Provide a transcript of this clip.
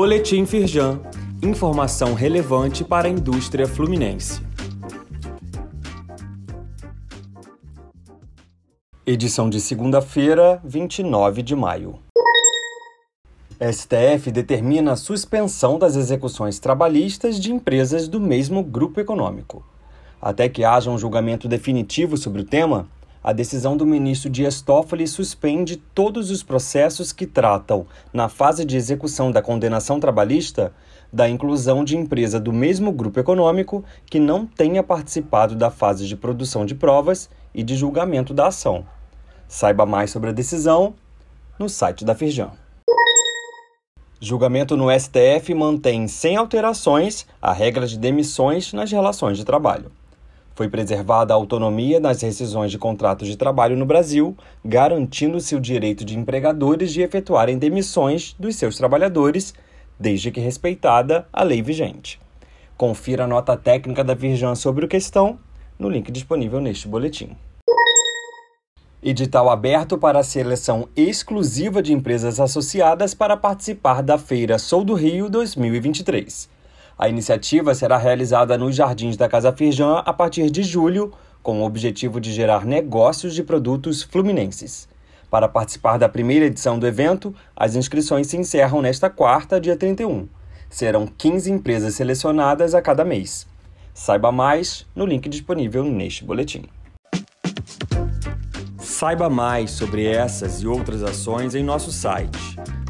Boletim Firjan. Informação relevante para a indústria fluminense. Edição de segunda-feira, 29 de maio. STF determina a suspensão das execuções trabalhistas de empresas do mesmo grupo econômico. Até que haja um julgamento definitivo sobre o tema, a decisão do ministro Dias Toffoli suspende todos os processos que tratam, na fase de execução da condenação trabalhista, da inclusão de empresa do mesmo grupo econômico que não tenha participado da fase de produção de provas e de julgamento da ação. Saiba mais sobre a decisão no site da Firjan. Julgamento no STF mantém sem alterações a regra de demissões nas relações de trabalho. Foi preservada a autonomia nas rescisões de contratos de trabalho no Brasil, garantindo-se o direito de empregadores de efetuarem demissões dos seus trabalhadores, desde que respeitada a lei vigente. Confira a nota técnica da Virjan sobre a questão no link disponível neste boletim. Edital aberto para a seleção exclusiva de empresas associadas para participar da Feira Sou do Rio 2023. A iniciativa será realizada nos jardins da Casa Firjan a partir de julho, com o objetivo de gerar negócios de produtos fluminenses. Para participar da primeira edição do evento, as inscrições se encerram nesta quarta, dia 31. Serão 15 empresas selecionadas a cada mês. Saiba mais no link disponível neste boletim. Saiba mais sobre essas e outras ações em nosso site